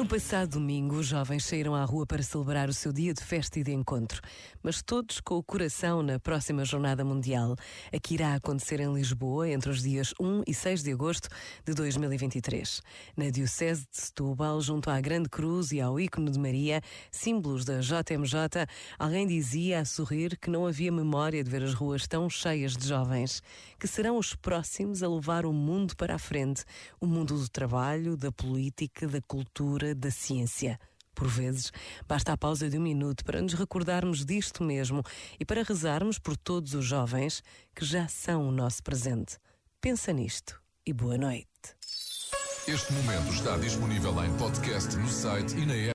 No passado domingo, os jovens saíram à rua para celebrar o seu dia de festa e de encontro, mas todos com o coração na próxima Jornada Mundial, a que irá acontecer em Lisboa entre os dias 1 e 6 de agosto de 2023. Na Diocese de Setúbal, junto à Grande Cruz e ao ícone de Maria, símbolos da JMJ, alguém dizia a sorrir que não havia memória de ver as ruas tão cheias de jovens, que serão os próximos a levar o mundo para a frente, o mundo do trabalho, da política, da cultura da ciência. Por vezes, basta a pausa de um minuto para nos recordarmos disto mesmo e para rezarmos por todos os jovens que já são o nosso presente. Pensa nisto e boa noite. Este momento está disponível em podcast no site e na app.